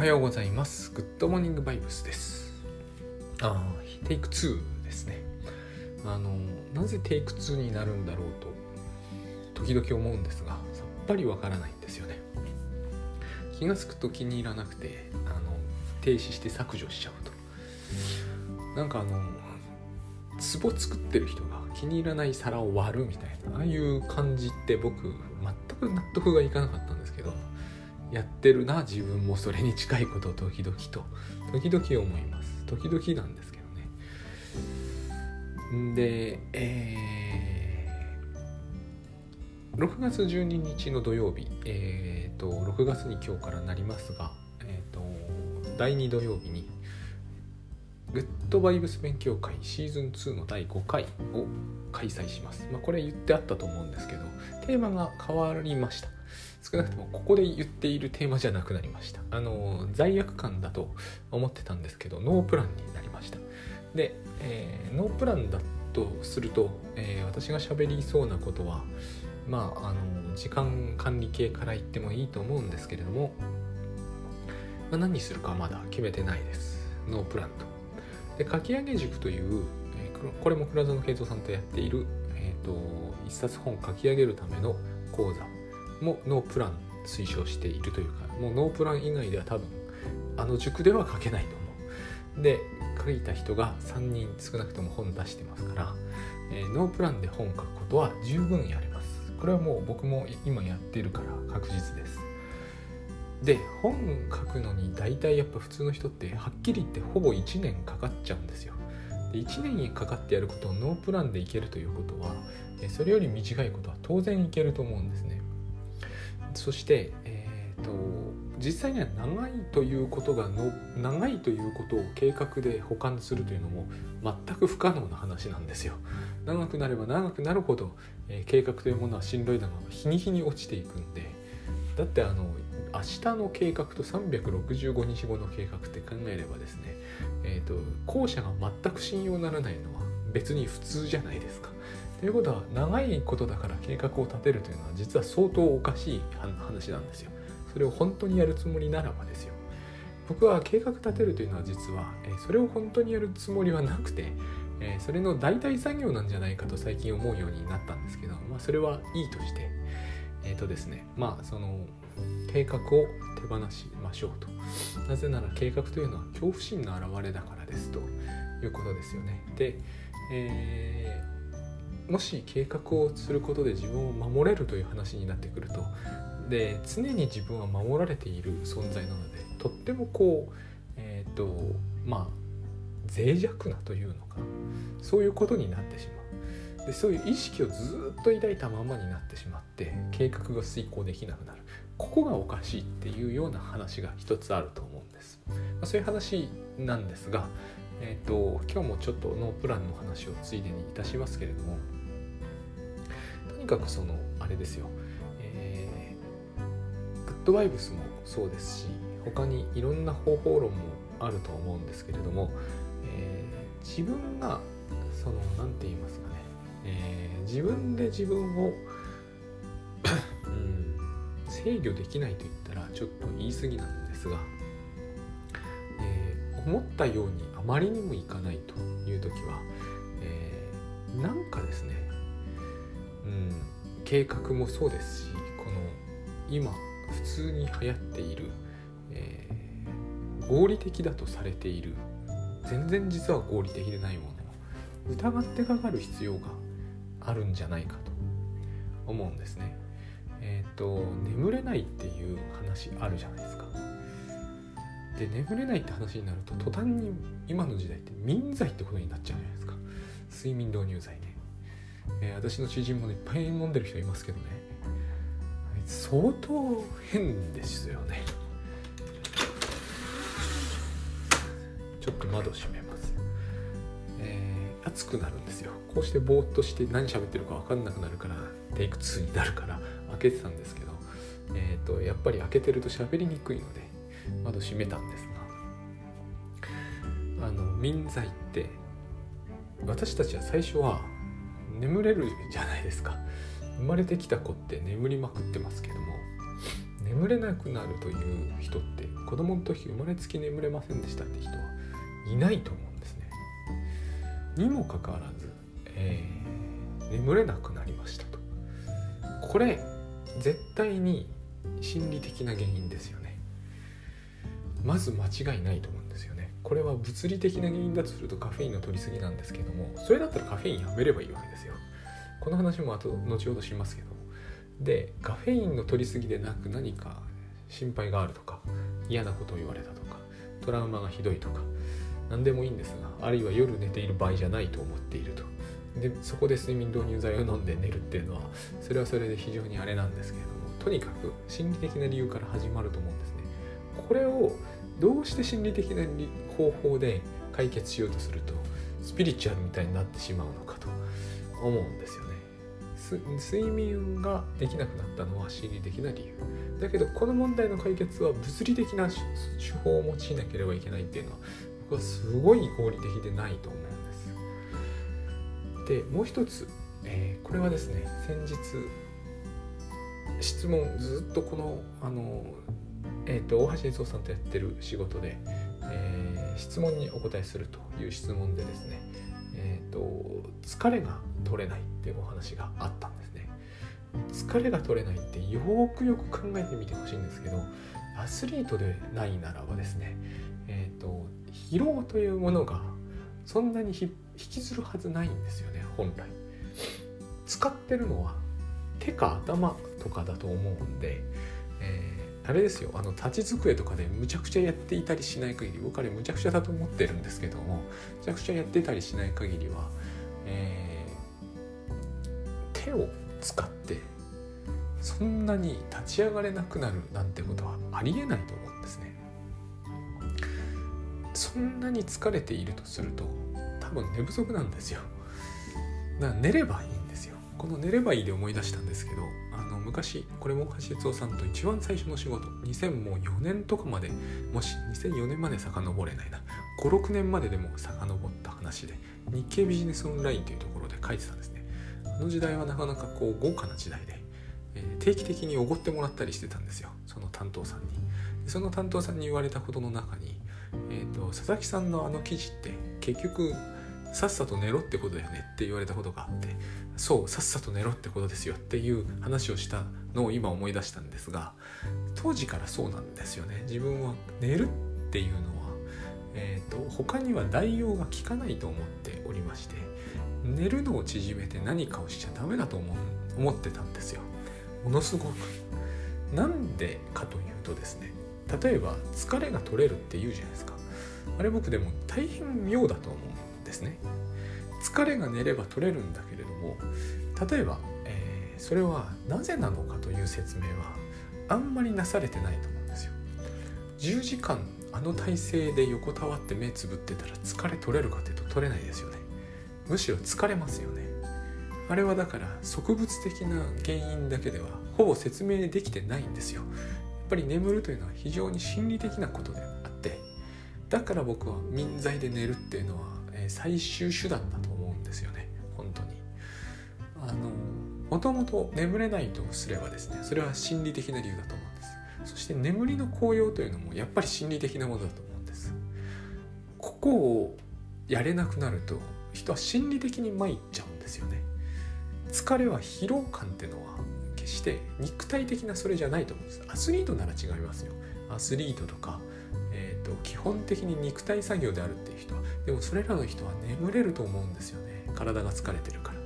はようございます。グッドモーニングバイブスです。ああテイク2ですね。あのなぜテイク2になるんだろうと時々思うんですがさっぱりわからないんですよね。気が付くと気に入らなくてあの停止して削除しちゃうと。なんかあの壺作ってる人が気に入らない皿を割るみたいなああいう感じって僕全く納得がいかなかったんですけどやってるな自分もそれに近いことを時々と時々思います時々なんですけどねでえー、6月12日の土曜日えっ、ー、と6月に今日からなりますがえっ、ー、と第2土曜日にグッドバイブス勉強会シーズン2の第5回を開催します。まあ、これ言ってあったと思うんですけど、テーマが変わりました。少なくともここで言っているテーマじゃなくなりました。あの罪悪感だと思ってたんですけどノープランになりました。で、えー、ノープランだとすると、えー、私が喋りそうなことはまああの時間管理系から言ってもいいと思うんですけれども、まあ、何するかまだ決めてないです。ノープランと。で書き上げ塾という、えー、これも倉園慶三さんとやっている、えーと一冊本書き上げるための講座。もノープラン推奨しているというかもうノープラン以外では多分あの塾では書けないと思う。で書いた人が3人少なくとも本出してますから、えー、ノープランで本書くことは十分やれます。これはもう僕も今やってるから確実です。で本書くのに大体やっぱ普通の人ってはっきり言ってほぼ1年かかっちゃうんですよ。で1年にかかってやることをノープランでいけるということはそれより短いことは当然いけると思うんですね。そして、えーと、実際には長いということがの長いということを計画で保管するというのも全く不可能な話なんですよ。長くなれば長くなるほど、えー、計画というものはしんどいだが日に日に落ちていくんでだってあの明日の計画と365日後の計画って考えればですね、えーと後者が全く信用ならないのは別に普通じゃないですか。ということは長いことだから計画を立てるというのは実は相当おかしい話なんですよ。それを本当にやるつもりならばですよ。僕は計画立てるというのは実はそれを本当にやるつもりはなくてそれの代替作業なんじゃないかと最近思うようになったんですけど、まあ、それはいいとしてえっ、ー、とですねまあその計画を手放しましょうとなぜなら計画というのは恐怖心の表れだからですということですよねで、えーもし計画をすることで自分を守れるという話になってくるとで常に自分は守られている存在なのでとってもこうえっ、ー、とまあ脆弱なというのかそういうことになってしまう。でそういう意識をずっと抱いたままになってしまって計画が遂行できなくなる。ここがおかしいっていうような話が一つあると思うんです、まあ、そういう話なんですがえーと今日もちょっとノープランの話をついでにいたしますけれどもかくそのあれですよ、えー、グッドバイブスもそうですし他にいろんな方法論もあると思うんですけれども、えー、自分がその何て言いますかね、えー、自分で自分を うん、制御できないと言ったらちょっと言い過ぎなんですが、えー、思ったようにあまりにもいかないという時は、えー、なんかですねうん、計画もそうですしこの今普通に流行っている、えー、合理的だとされている全然実は合理的でないものを疑ってかかる必要があるんじゃないかと思うんですね。えっ、ー、と眠れないっていう話あるじゃないですか。で眠れないって話になると途端に今の時代って民剤ってことになっちゃうじゃないですか睡眠導入剤ねえー、私の知人もいっぱい飲んでる人いますけどね。相当変ですよね。ちょっと窓閉めます、えー、暑くなるんですよ。こうしてぼーっとして何喋ってるか分かんなくなるからテイク2になるから開けてたんですけどえっ、ー、とやっぱり開けてると喋りにくいので窓閉めたんですが。あの民剤って私たちは最初は眠れるじゃないですか生まれてきた子って眠りまくってますけども眠れなくなるという人って子供の時生まれつき眠れませんでしたって人はいないと思うんですね。にもかかわらず、えー、眠れなくなりましたと。これ絶対に心理的な原因ですよね。まず間違いないと思うんです。これは物理的な原因だとするとカフェインの取りすぎなんですけどもそれだったらカフェインやめればいいわけですよ。この話も後後ほどしますけどでカフェインの取りすぎでなく何か心配があるとか嫌なことを言われたとかトラウマがひどいとか何でもいいんですがあるいは夜寝ている場合じゃないと思っていると。でそこで睡眠導入剤を飲んで寝るっていうのはそれはそれで非常にあれなんですけれどもとにかく心理的な理由から始まると思うんですね。これをどうして心理的な方法で解決しようとするとスピリチュアルみたいになってしまうのかと思うんですよね。睡眠ができなくなったのは心理的な理由。だけどこの問題の解決は物理的な手法を用いなければいけないっていうのは僕はすごい合理的でないと思うんですでもう一つ、えー、これはですね先日質問ずっとこのあの、えーと、大橋悦夫さんとやってる仕事で、えー、質問にお答えするという質問でですねえーと、疲れが取れないっていうお話があったんですね。疲れが取れないってよくよく考えてみてほしいんですけどアスリートでないならばですねえ、ー、と疲労というものがそんなに引きずるはずないんですよね本来。使ってるのは手か頭とかだと思うんで、あれですよあの立ち机とかでむちゃくちゃやっていたりしない限り僕あれむちゃくちゃだと思ってるんですけどもむちゃくちゃやってたりしない限りは、えー、手を使ってそんなに立ち上がれなくなるなんてことはありえないと思うんですね。そんなに疲れているとすると多分寝不足なんですよ。だから寝ればいいんですよ。この寝ればいいで思い出したんですけど昔これも橋悦夫さんと一番最初の仕事。2004年とかまで。もし2004年まで遡れないな。56年まででも遡った話で。日経ビジネスオンラインというところで書いてたんですね。あの時代はなかなかこう豪華な時代で、えー、定期的におごってもらったりしてたんですよ。その担当さんに。その担当さんに言われたことの中に、えーと佐々木さんのあの記事って結局さっさと寝ろってことだよねって言われたことがあってそうさっさと寝ろってことですよっていう話をしたのを今思い出したんですが当時からそうなんですよね。自分は寝るっていうのは、えーと、他には代用が効かないと思っておりまして寝るのを縮めて何かをしちゃダメだと思思ってたんですよ。ものすごく。なんでかというとですね例えば疲れが取れるって言うじゃないですか。あれ僕でも大変妙だと思うですね。疲れが寝れば取れるんだけれども例えば、えー、それはなぜなのかという説明はあんまりなされてないと思うんですよ。10時間あの体勢で横たわって目つぶってたら疲れ取れるかというと取れないですよね。むしろ疲れますよね。あれはだから植物的な原因だけではほぼ説明できてないんですよ。やっぱり眠るというのは非常に心理的なことであってだから僕は眠剤で寝るっていうのはえ最終手段だと思うんですよね。本当に。あのもともと眠れないとすればですねそれは心理的な理由だと思うんです。そして眠りの効用というのもやっぱり心理的なものだと思うんです。ここをやれなくなると人は心理的に参っちゃうんですよね。疲れは疲労感っていうのは決して肉体的なそれじゃないと思うんです。アスリートなら違いますよ。アスリートとかと基本的に肉体作業であるっていう人はでもそれらの人は眠れると思うんですよね。体が疲れてるから。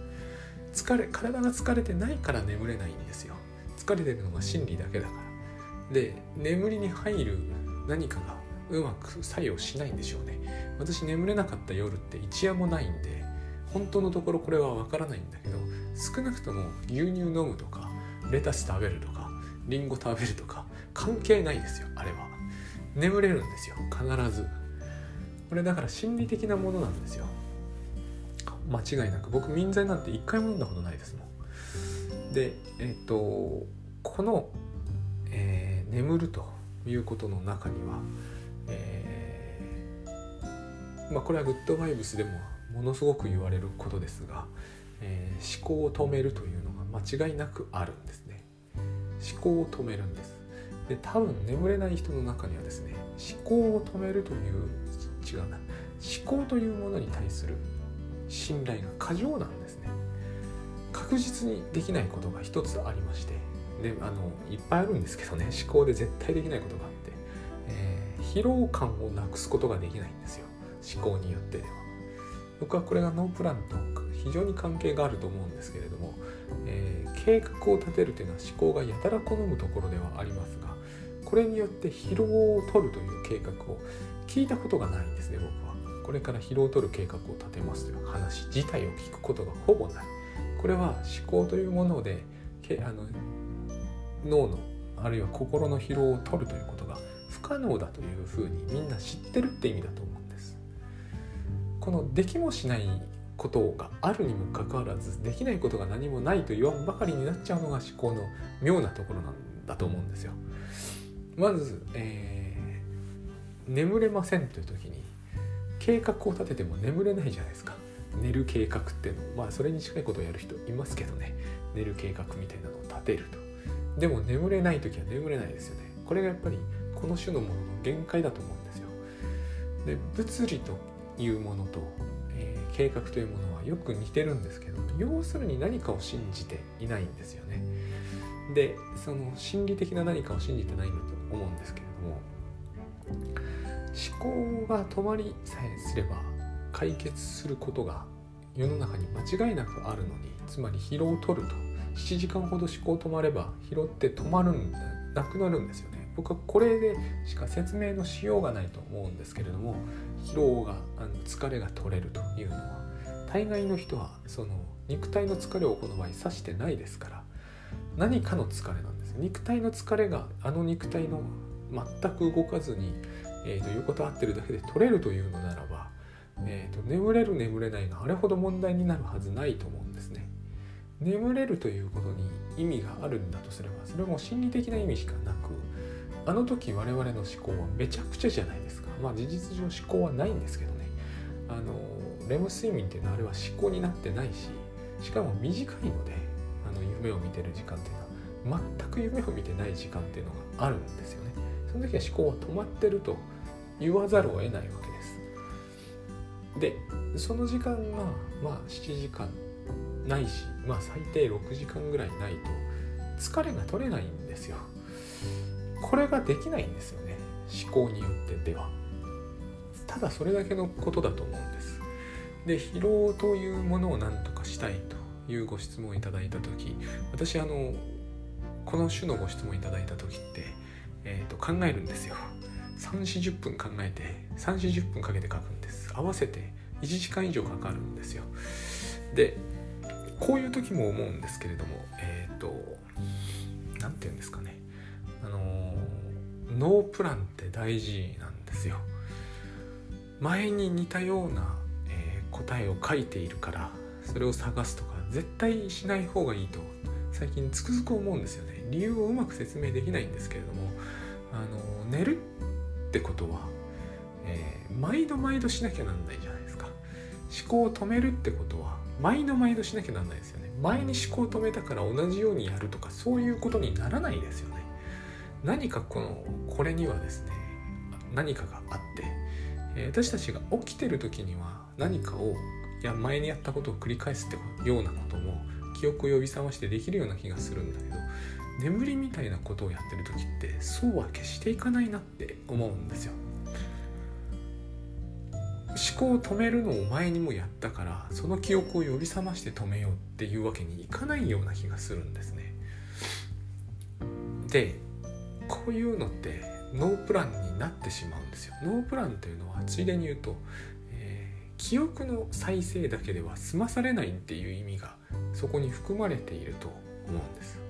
疲れ体が疲れてないから眠れないんですよ。疲れてるのが心理だけだから。で眠りに入る何かがうまく作用しないんでしょうね。私眠れなかった夜って一夜もないんで本当のところこれはわからないんだけど少なくとも牛乳飲むとかレタス食べるとかリンゴ食べるとか関係ないですよあれは。眠れるんですよ必ず。これだから心理的なものなんですよ。間違いなく。僕眠剤なんて一回も飲んだことないですもん。でえっ、ー、とこの、えー、眠るということの中には、えー、まあこれはグッドバイブスでもものすごく言われることですが、えー、思考を止めるというのが間違いなくあるんですね。思考を止めるんです。で多分眠れない人の中にはですね思考を止めるという違うな。思考というものに対する信頼が過剰なんですね。確実にできないことが一つありましてであのいっぱいあるんですけどね。思考で絶対できないことがあって、えー、疲労感をなくすことができないんですよ。思考によってでは。僕はこれがノープランと非常に関係があると思うんですけれども、えー、計画を立てるというのは思考がやたら好むところではありますがこれによって疲労を取るという計画を聞いたことがないんですね僕は。これから疲労を取る計画を立てますという話自体を聞くことがほぼない。これは思考というものでけあの脳のあるいは心の疲労を取るということが不可能だというふうにみんな知ってるって意味だと思うんです。このできもしないことがあるにもかかわらずできないことが何もないと言わんばかりになっちゃうのが思考の妙なところなんだと思うんですよ。まず、えー、眠れませんという時に計画を立てても眠れないじゃないですか。寝る計画っていうのまあそれに近いことをやる人いますけどね。寝る計画みたいなのを立てると。でも眠れない時は眠れないですよね。これがやっぱりこの種のものの限界だと思うんですよ。で物理というものと、えー、計画というものはよく似てるんですけど要するに何かを信じていないんですよね。でその心理的な何かを信じてないんだと思うんですけれども思考が止まりさえすれば解決することが世の中に間違いなくあるのにつまり疲労を取ると。7時間ほど思考止まれば疲労って止まるんなくなるんですよ。ね僕はこれでしか説明のしようがないと思うんですけれども疲労があの疲れが取れるというのは大概の人はその肉体の疲れをこの場合指してないですから何かの疲れなんです。肉体の疲れがあの肉体の全く動かずに、えー、と横たわってるだけで取れるというのならば、えーと、眠れる眠れないがあれほど問題になるはずないと思うんですね。眠れるということに意味があるんだとすればそれも心理的な意味しかなくあの時我々の思考はめちゃくちゃじゃないですか。まあ事実上思考はないんですけどね。あのレム睡眠っていうのはあれは思考になってないししかも短いのであの夢を見てる時間っていうのは全く夢を見てない時間っていうのがあるんですよね。その時は思考は止まってると言わざるを得ないわけです。でその時間がまあ7時間ないしまあ最低6時間ぐらいないと疲れが取れないんですよ。これができないんですよね。思考によってでは。ただそれだけのことだと思うんです。で疲労というものを何とかしたいというご質問をいただいた時私あのこの種のご質問いただいた時って、えー、と考えるんですよ。3 4 0分考えて3 4 0分かけて書くんです。合わせて1時間以上かかるんですよ。でこういう時も思うんですけれどもえっ、ー、と何て言うんですかね。あのノープランって大事なんですよ。前に似たような、えー、答えを書いているからそれを探すとか絶対しない方がいいと最近つくづく思うんですよね。理由をうまく説明できないんですけれどもあの寝るってことは、えー、毎度毎度しなきゃなんないじゃないですか。思考を止めるってことは毎度毎度しなきゃなんないですよね。前に思考を止めたから同じようにやるとかそういうことにならないですよね。何かこのこれにはですね何かがあって、えー、私たちが起きてる時には何かをいや前にやったことを繰り返すってようなことも記憶を呼び覚ましてできるような気がするんだけど眠りみたいなことをやってる時ってそうは決していかないなって思うんですよ。思考を止めるのを前にもやったからその記憶を呼び覚まして止めようっていうわけにいかないような気がするんですね。でこういうのってノープランになってしまうんですよ。ノープランというのはついでに言うと、えー、記憶の再生だけでは済まされないっていう意味がそこに含まれていると思うんです。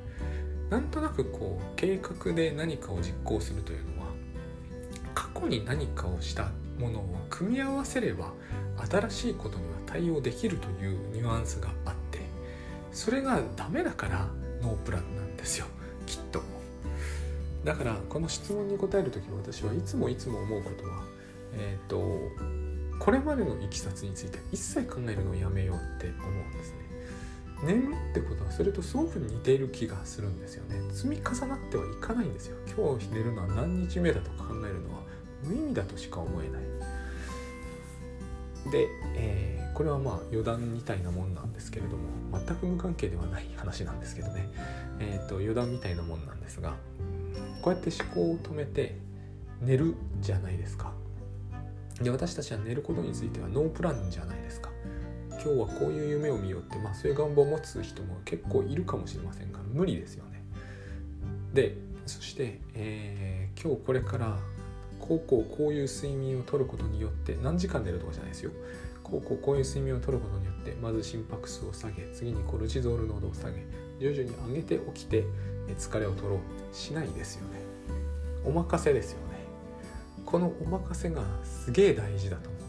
なんとなくこう計画で何かを実行するというのは過去に何かをしたものを組み合わせれば新しいことには対応できるというニュアンスがあってそれがダメだからノープランなんですよ。きっと。だからこの質問に答える時私はいつもいつも思うことはえっ、ー、とこれまでのいきさつについて一切考えるのをやめようって思うんですね。眠ってことはそれとすごく似ている気がするんですよね。積み重なってはいかないんですよ。今日寝るのは何日目だと考えるのは無意味だとしか思えない。で、えー、これはまあ余談みたいなもんなんですけれども全く無関係ではない話なんですけどね、えーと、余談みたいなもんなんですがこうやって思考を止めて寝るじゃないですか。で私たちは寝ることについてはノープランじゃないですか。今日はこういう夢を見ようって、まあ、そういう願望を持つ人も結構いるかもしれませんが無理ですよね。でそして、えー、今日これからこうこうこういう睡眠をとることによって何時間寝るとかじゃないですよ。こうこうこういう睡眠をとることによってまず心拍数を下げ次にコルチゾール濃度を下げ徐々に上げて起きて疲れを取ろう。しないですよね。お任せですよね。このお任せがすげえ大事だと思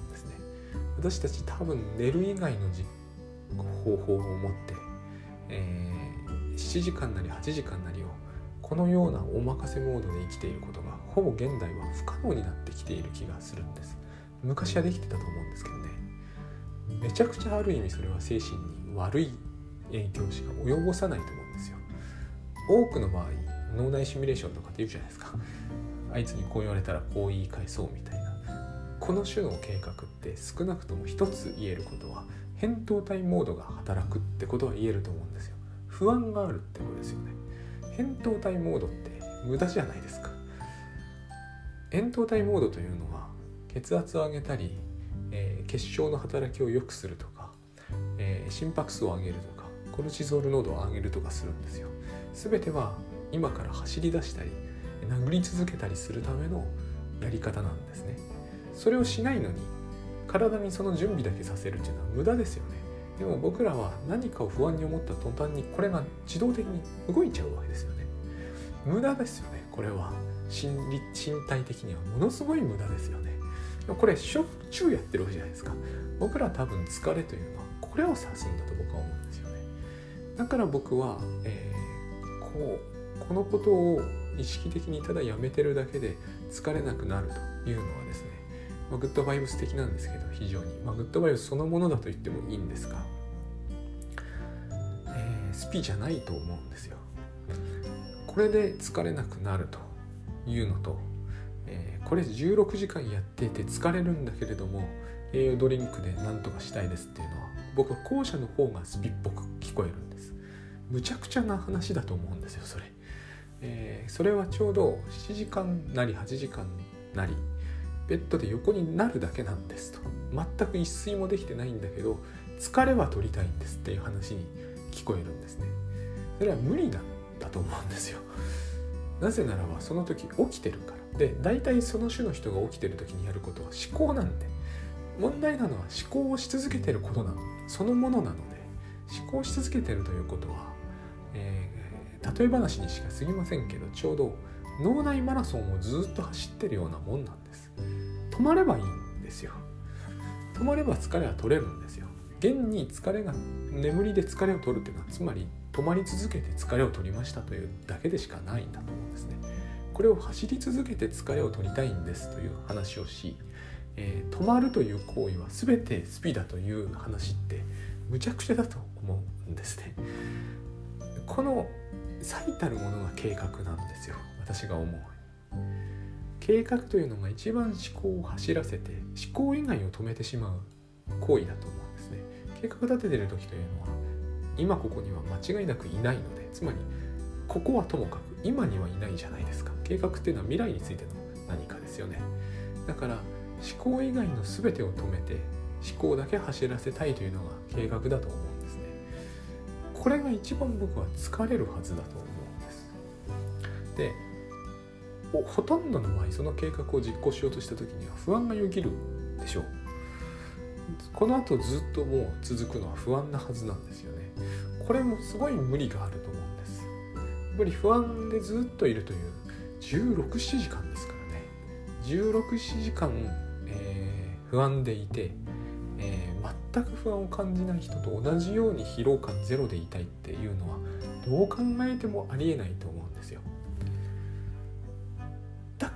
私たち多分寝る以外の方法を持って、えー、7時間なり8時間なりをこのようなお任せモードで生きていることがほぼ現代は不可能になってきている気がするんです。昔はできてたと思うんですけどね。めちゃくちゃある意味それは精神に悪い影響しか及ぼさないと思うんですよ。多くの場合脳内シミュレーションとかって言うじゃないですか。あいつにこう言われたらこう言い返そうみたいな。この種の計画って少なくとも一つ言えることは扁桃体モードが働くってことは言えると思うんですよ。不安があるってことですよね。扁桃体モードって無駄じゃないですか。扁桃体モードというのは血圧を上げたり、えー、血小の働きを良くするとか、えー、心拍数を上げるとかコルチゾール濃度を上げるとかするんですよ。全ては今から走り出したり殴り続けたりするためのやり方なんですね。それをしないのに体にその準備だけさせるっていうのは無駄ですよね。でも僕らは何かを不安に思った途端にこれが自動的に動いちゃうわけですよね。無駄ですよね。これは。心理身体的にはものすごい無駄ですよね。これしょっちゅうやってるわけじゃないですか。僕ら多分疲れというのはこれを指すんだと僕は思うんですよね。だから僕は、えー、こうこのことを意識的にただやめてるだけで疲れなくなるというのはですね、まあ、グッドバイブス的なんですけど非常に、まあ、グッドバイブスそのものだと言ってもいいんですが、えー、スピじゃないと思うんですよ。これで疲れなくなるというのと、えー、これ16時間やってて疲れるんだけれども栄養ドリンクで何とかしたいですっていうのは僕は後者の方がスピっぽく聞こえるんです。むちゃくちゃな話だと思うんですよそれ、えー、それはちょうど7時間なり8時間なりベッドで横になるだけなんですと。全く一睡もできてないんだけど疲れは取りたいんですっていう話に聞こえるんですね。それは無理なんだと思うんですよ。なぜならばその時起きてるから。で大体その種の人が起きてる時にやることは思考なんで。問題なのは思考をし続けてることなの。そのものなので思考し続けてるということは、えー、例え話にしか過ぎませんけどちょうど脳内マラソンをずっと走ってるようなもんなんです。止まればいいんですよ止まれば疲れは取れるんですよ現に疲れが眠りで疲れを取るっていうのはつまり止まり続けて疲れを取りましたというだけでしかないんだと思うんですねこれを走り続けて疲れを取りたいんですという話をしえー、止まるという行為は全てスピだという話ってむちゃくちゃだと思うんですね。この最たるものが計画なんですよ私が思う。計画というのが一番思考を走らせて思考以外を止めてしまう行為だと思うんですね。計画立ててる時というのは今ここには間違いなくいないのでつまりここはともかく今にはいないじゃないですか。計画っていうのは未来についての何かですよね。だから思考以外の全てを止めて思考だけ走らせたいというのが計画だと思うんですね。これが一番僕は疲れるはずだと思うんです。でほとんどの場合その計画を実行しようとした時には不安がよぎるでしょう。この後ずっともう続くのは不安なはずなんですよね。これもすごい無理があると思うんです。やっぱり不安でずっといるという167時間ですからね。1617時間不安でいて、えー、全く不安を感じない人と同じように疲労感ゼロでいたいっていうのはどう考えてもありえないと思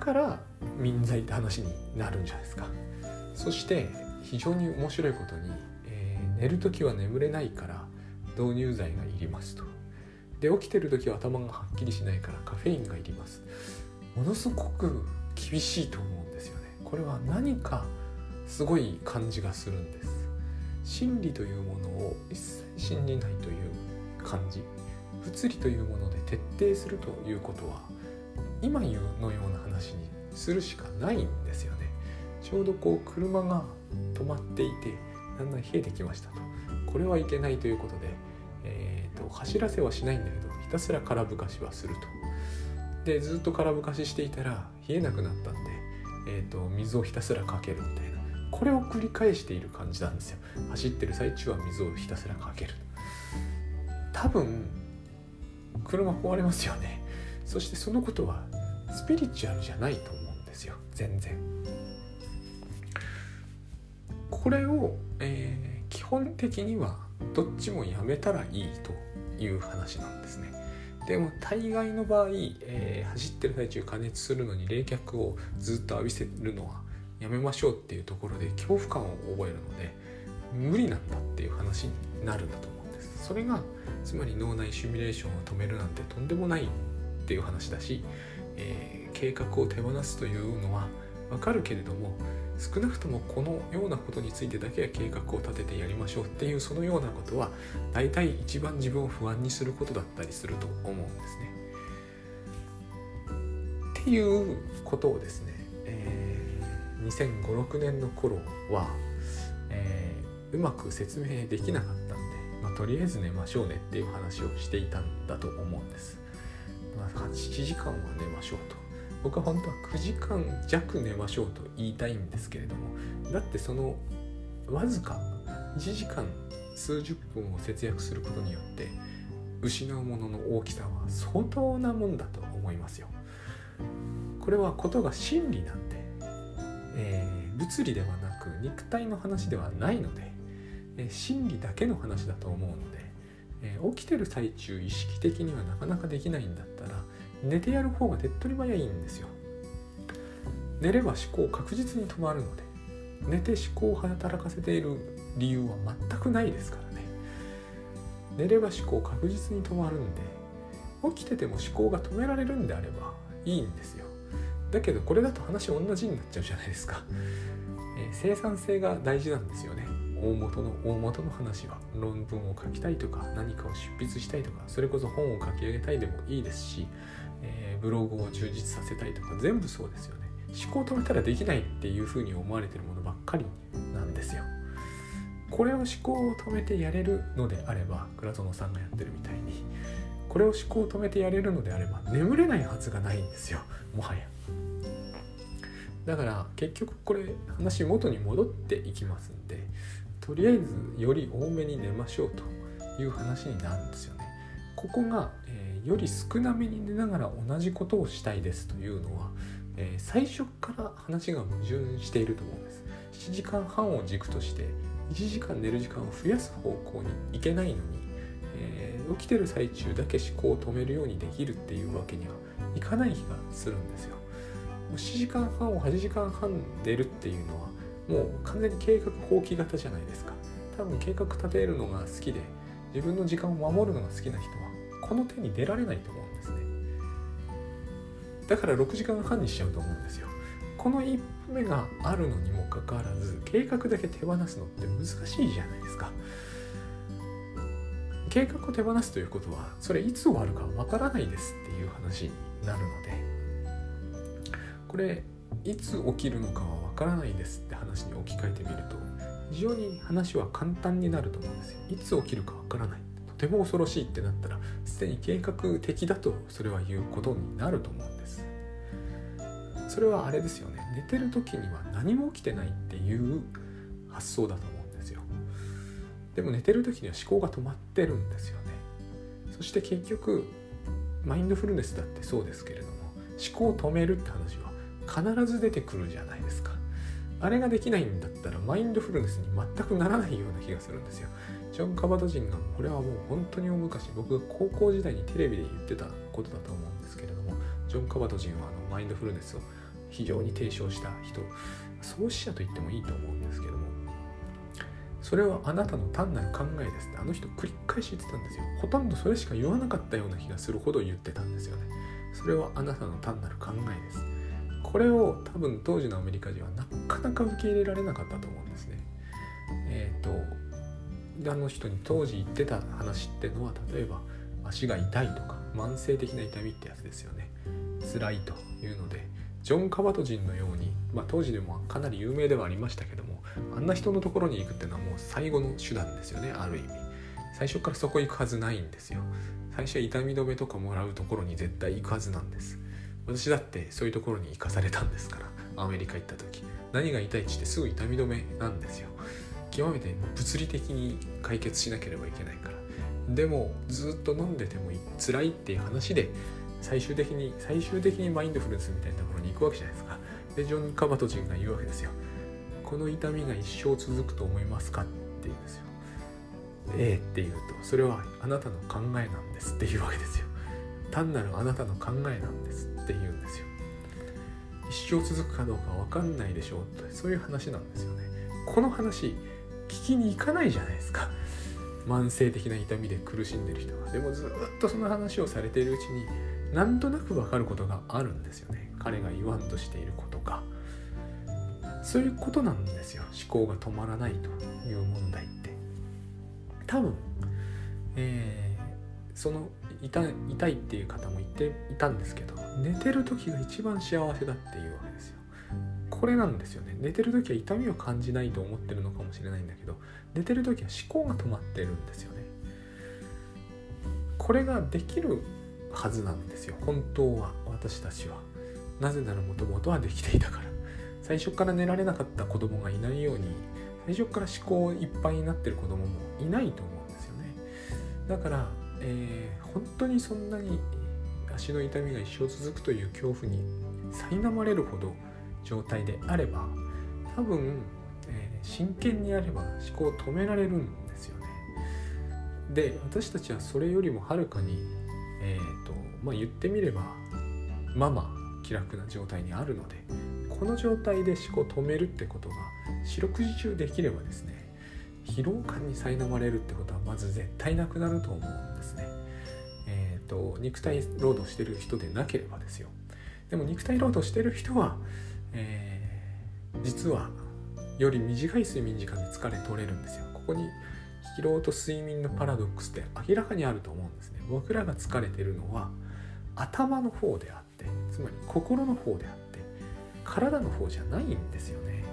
から民剤って話になるんじゃないですか。そして非常に面白いことに、えー、寝る時は眠れないから導入剤がいりますと。で起きてる時は頭がはっきりしないからカフェインがいります。ものすごく厳しいと思うんですよね。これは何かすごい感じがするんです。真理というものを一切信じないという感じ。物理というもので徹底するということは今言うのような話にするしかないんですよね。ちょうどこう車が止まっていてだんだん冷えてきましたと。これはいけないということで、えーと、走らせはしないんだけどひたすら空ぶかしはすると。でずっと空ぶかししていたら冷えなくなったんで、えーと、水をひたすらかけるみたいな。これを繰り返している感じなんですよ。走ってる最中は水をひたすらかける。多分車壊れますよね。そしてそのことはスピリチュアルじゃないと思うんですよ。全然。これを、えー、基本的にはどっちもやめたらいいという話なんですね。でも大概の場合、えー、走ってる最中加熱するのに冷却をずっと浴びせるのはやめましょうっていうところで恐怖感を覚えるので無理なんだっていう話になるんだと思うんです。それがつまり脳内シミュレーションを止めるなんてとんでもないっていう話だし、えー、計画を手放すというのはわかるけれども少なくともこのようなことについてだけは計画を立ててやりましょうっていうそのようなことは大体一番自分を不安にすることだったりすると思うんですね。っていうことをですね、えー、2005-6年の頃は、えー、うまく説明できなかったんで、まあ、とりあえず寝ましょうねっていう話をしていたんだと思うんです。あ、8時間は寝ましょうと。僕は本当は9時間弱寝ましょうと言いたいんですけれどもだってそのわずか1時間数十分を節約することによって失うものの大きさは相当なもんだと思いますよ。これはことが真理なんで、えー、物理ではなく肉体の話ではないので、えー、真理だけの話だと思うので、えー、起きてる最中意識的にはなかなかできないんだったら寝てやる方が手っ取り早いんですよ。寝れば思考確実に止まるので寝て思考を働かせている理由は全くないですからね。寝れば思考確実に止まるんで起きてても思考が止められるんであればいいんですよ。だけどこれだと話同じになっちゃうじゃないですか、えー、生産性が大事なんですよね。大元の大元の話は論文を書きたいとか何かを執筆したいとかそれこそ本を書き上げたいでもいいですしえー、ブログを充実させたいとか全部そうですよね。思考を止めたらできないっていうふうに思われてるものばっかりなんですよ。これを思考を止めてやれるのであれば倉園さんがやってるみたいにこれを思考を止めてやれるのであれば眠れないはずがないんですよ。もはや。だから結局これ話元に戻っていきますんでとりあえずより多めに寝ましょうという話になるんですよね。ここが、えーより少なめに寝ながら同じことをしたいですというのは、えー、最初から話が矛盾していると思うんです。7時間半を軸として1時間寝る時間を増やす方向にいけないのに、えー、起きてる最中だけ思考を止めるようにできるっていうわけにはいかない気がするんですよ。もう7時間半を8時間半寝るっていうのはもう完全に計画放棄型じゃないですか。多分計画立てるのが好きで自分の時間を守るのが好きな人はこの手に出られないと思うんですね。だから6時間半にしちゃうと思うんですよ。この一歩目があるのにもかかわらず計画だけ手放すのって難しいじゃないですか。計画を手放すということはそれいつ終わるかわからないですっていう話になるのでこれいつ起きるのかはわからないですって話に置き換えてみると非常に話は簡単になると思うんですよ。いつ起きるかわからない。とても恐ろしいってなったらすでに計画的だとそれは言うことになると思うんです。それはあれですよね。寝てる時には何も起きてないっていう発想だと思うんですよ。でも寝てる時には思考が止まってるんですよね。そして結局マインドフルネスだってそうですけれども思考を止めるって話は必ず出てくるじゃないですか。あれができないんだったらマインドフルネスに全くならないような気がするんですよ。ジョン・カバト人がこれはもう本当に大昔僕が高校時代にテレビで言ってたことだと思うんですけれどもジョン・カバト人はあのマインドフルネスを非常に提唱した人。創始者と言ってもいいと思うんですけどもそれはあなたの単なる考えですってあの人繰り返し言ってたんですよ。ほとんどそれしか言わなかったような気がするほど言ってたんですよね。それはあなたの単なる考えです。これを多分当時のアメリカ人はなかなか受け入れられなかったと思うんですね。えっ、ー、とあの人に当時言ってた話ってのは例えば足が痛いとか慢性的な痛みってやつですよね。辛いというのでジョン・カバト人のように、まあ、当時でもかなり有名ではありましたけどもあんな人のところに行くっていうのはもう最後の手段ですよねある意味。最初からそこ行くはずないんですよ。最初は痛み止めとかもらうところに絶対行くはずなんです。私だってそういうところに行かされたんですからアメリカ行った時。何が痛いっってすぐ痛み止めなんですよ。極めて物理的に解決しなければいけないから。でもずっと飲んでても辛いっていう話で最終的に最終的にマインドフルネスみたいなところに行くわけじゃないですか。でジョン・カバト人が言うわけですよ。この痛みが一生続くと思いますかって言うんですよ。ええって言うとそれはあなたの考えなんですっていうわけですよ。単なるあなたの考えなんです。って言うんですよ。一生続くかどうか分かんないでしょう。ってそういう話なんですよね。この話聞きに行かないじゃないですか。慢性的な痛みで苦しんでる人は。でもずっとその話をされているうちになんとなく分かることがあるんですよね。彼が言わんとしていることが。そういうことなんですよ。思考が止まらないという問題って。多分、えー、その痛痛いっていう方も言っていたんですけど寝てる時が一番幸せだっていうわけですよ。これなんですよね。寝てる時は痛みを感じないと思ってるのかもしれないんだけど寝てる時は思考が止まってるんですよね。これができるはずなんですよ。本当は私たちは。なぜならもともとはできていたから。最初から寝られなかった子供がいないように最初から思考いっぱいになってる子供もいないと思うんですよね。だから、えー、本当にそんなに足の痛みが一生続くという恐怖に苛まれるほど状態であれば多分、えー、真剣にやれば思考を止められるんですよねで私たちはそれよりもはるかにえーとまあ、言ってみればまま気楽な状態にあるのでこの状態で思考を止めるってことが四六時中できればですね疲労感に苛まれるってことはまず絶対なくなると思うん。と肉体労働してる人でなければですよ。でも肉体労働してる人は、えー、実はより短い睡眠時間で疲れ取れるんですよ。ここに疲労と睡眠のパラドックスって明らかにあると思うんですね僕らが疲れてるのは頭の方であってつまり心の方であって体の方じゃないんですよね